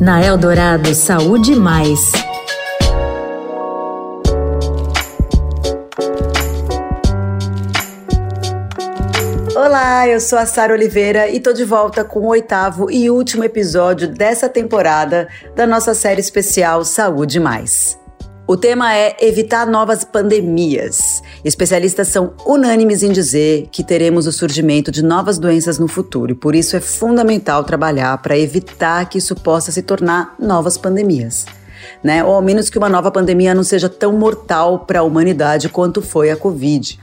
Na Eldorado Saúde Mais. Olá, eu sou a Sara Oliveira e tô de volta com o oitavo e último episódio dessa temporada da nossa série especial Saúde Mais. O tema é evitar novas pandemias. Especialistas são unânimes em dizer que teremos o surgimento de novas doenças no futuro e por isso é fundamental trabalhar para evitar que isso possa se tornar novas pandemias. Né? Ou ao menos que uma nova pandemia não seja tão mortal para a humanidade quanto foi a Covid.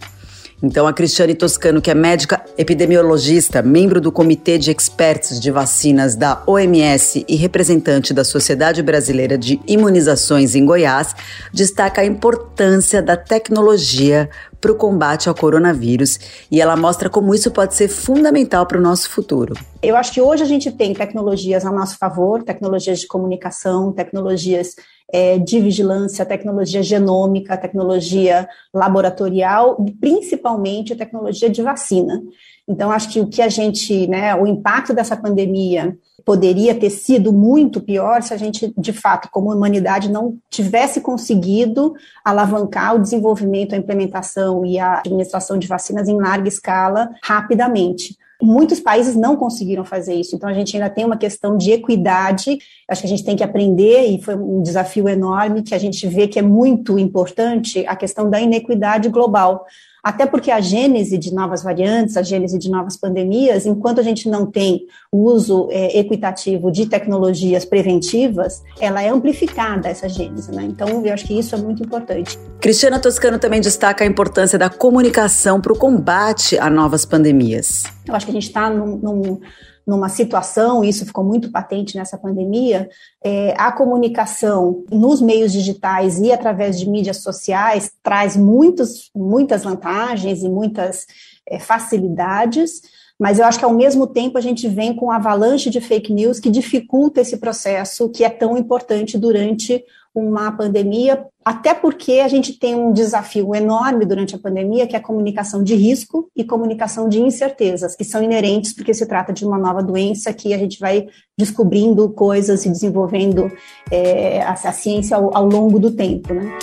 Então, a Cristiane Toscano, que é médica epidemiologista, membro do Comitê de Experts de Vacinas da OMS e representante da Sociedade Brasileira de Imunizações em Goiás, destaca a importância da tecnologia para o combate ao coronavírus e ela mostra como isso pode ser fundamental para o nosso futuro. Eu acho que hoje a gente tem tecnologias a nosso favor, tecnologias de comunicação, tecnologias é, de vigilância, tecnologia genômica, tecnologia laboratorial, principalmente tecnologia de vacina. Então, acho que o que a gente, né, o impacto dessa pandemia poderia ter sido muito pior se a gente, de fato, como humanidade, não tivesse conseguido alavancar o desenvolvimento, a implementação e a administração de vacinas em larga escala rapidamente. Muitos países não conseguiram fazer isso, então a gente ainda tem uma questão de equidade. Acho que a gente tem que aprender, e foi um desafio enorme, que a gente vê que é muito importante a questão da inequidade global até porque a gênese de novas variantes, a gênese de novas pandemias, enquanto a gente não tem o uso é, equitativo de tecnologias preventivas, ela é amplificada, essa gênese, né? Então, eu acho que isso é muito importante. Cristiana Toscano também destaca a importância da comunicação para o combate a novas pandemias. Eu acho que a gente está num, num numa situação, isso ficou muito patente nessa pandemia, é, a comunicação nos meios digitais e através de mídias sociais traz muitos, muitas vantagens e muitas é, facilidades, mas eu acho que ao mesmo tempo a gente vem com avalanche de fake news que dificulta esse processo que é tão importante durante uma pandemia, até porque a gente tem um desafio enorme durante a pandemia, que é a comunicação de risco e comunicação de incertezas, que são inerentes porque se trata de uma nova doença que a gente vai descobrindo coisas e desenvolvendo é, a, a, ciência ao, ao longo do tempo, né?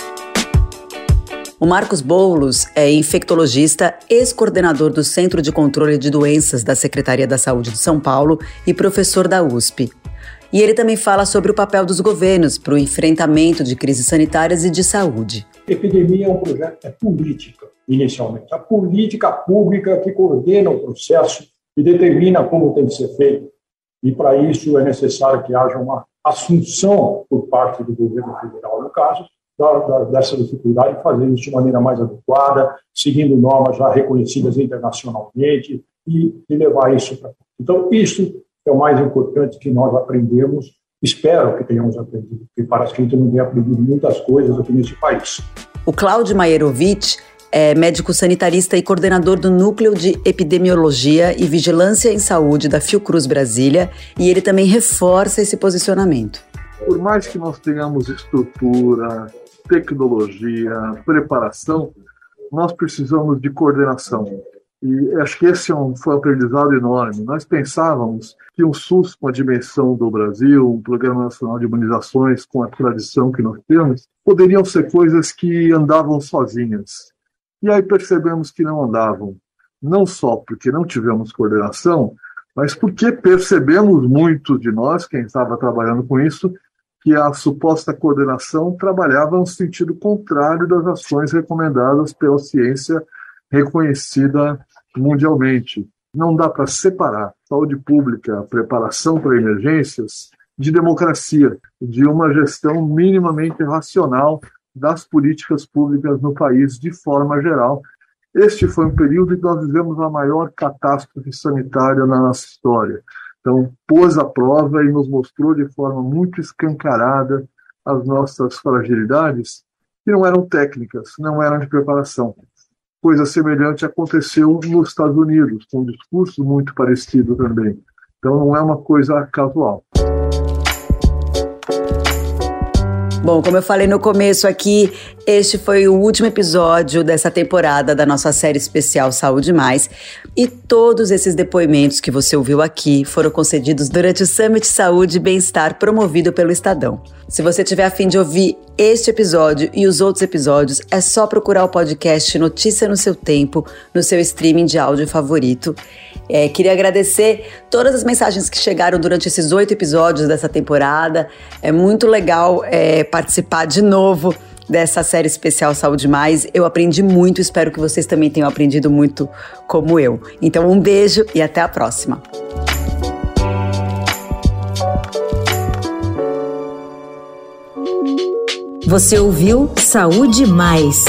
O Marcos Boulos é infectologista, ex-coordenador do Centro de Controle de Doenças da Secretaria da Saúde de São Paulo e professor da USP. E ele também fala sobre o papel dos governos para o enfrentamento de crises sanitárias e de saúde. epidemia é um projeto, é política, inicialmente. A política pública que coordena o processo e determina como tem que ser feito. E para isso é necessário que haja uma assunção por parte do governo federal, no caso, da, da, dessa dificuldade de fazer isso de maneira mais adequada, seguindo normas já reconhecidas internacionalmente e, e levar isso para. Então, isso é o mais importante que nós aprendemos. Espero que tenhamos aprendido, porque parece que a gente não tem aprendido muitas coisas aqui nesse país. O Cláudio Maierovitch é médico sanitarista e coordenador do Núcleo de Epidemiologia e Vigilância em Saúde da Fiocruz Brasília, e ele também reforça esse posicionamento. Por mais que nós tenhamos estrutura, tecnologia, preparação, nós precisamos de coordenação. E acho que esse é um, foi um aprendizado enorme. Nós pensávamos que um SUS com a dimensão do Brasil, um Programa Nacional de Imunizações com a tradição que nós temos, poderiam ser coisas que andavam sozinhas. E aí percebemos que não andavam. Não só porque não tivemos coordenação, mas porque percebemos muito de nós, quem estava trabalhando com isso, que a suposta coordenação trabalhava no sentido contrário das ações recomendadas pela ciência reconhecida mundialmente. Não dá para separar saúde pública, preparação para emergências, de democracia, de uma gestão minimamente racional das políticas públicas no país de forma geral. Este foi um período em que nós vivemos a maior catástrofe sanitária na nossa história. Então, pôs à prova e nos mostrou de forma muito escancarada as nossas fragilidades, que não eram técnicas, não eram de preparação, Coisa semelhante aconteceu nos Estados Unidos, com um discurso muito parecido também. Então não é uma coisa casual. Bom, como eu falei no começo aqui, este foi o último episódio dessa temporada da nossa série especial Saúde Mais. E todos esses depoimentos que você ouviu aqui foram concedidos durante o Summit Saúde e Bem-Estar promovido pelo Estadão. Se você tiver a fim de ouvir este episódio e os outros episódios, é só procurar o podcast Notícia no seu tempo, no seu streaming de áudio favorito. É, queria agradecer todas as mensagens que chegaram durante esses oito episódios dessa temporada. É muito legal é, participar de novo dessa série especial Saúde Mais. Eu aprendi muito, espero que vocês também tenham aprendido muito como eu. Então, um beijo e até a próxima. Você ouviu Saúde Mais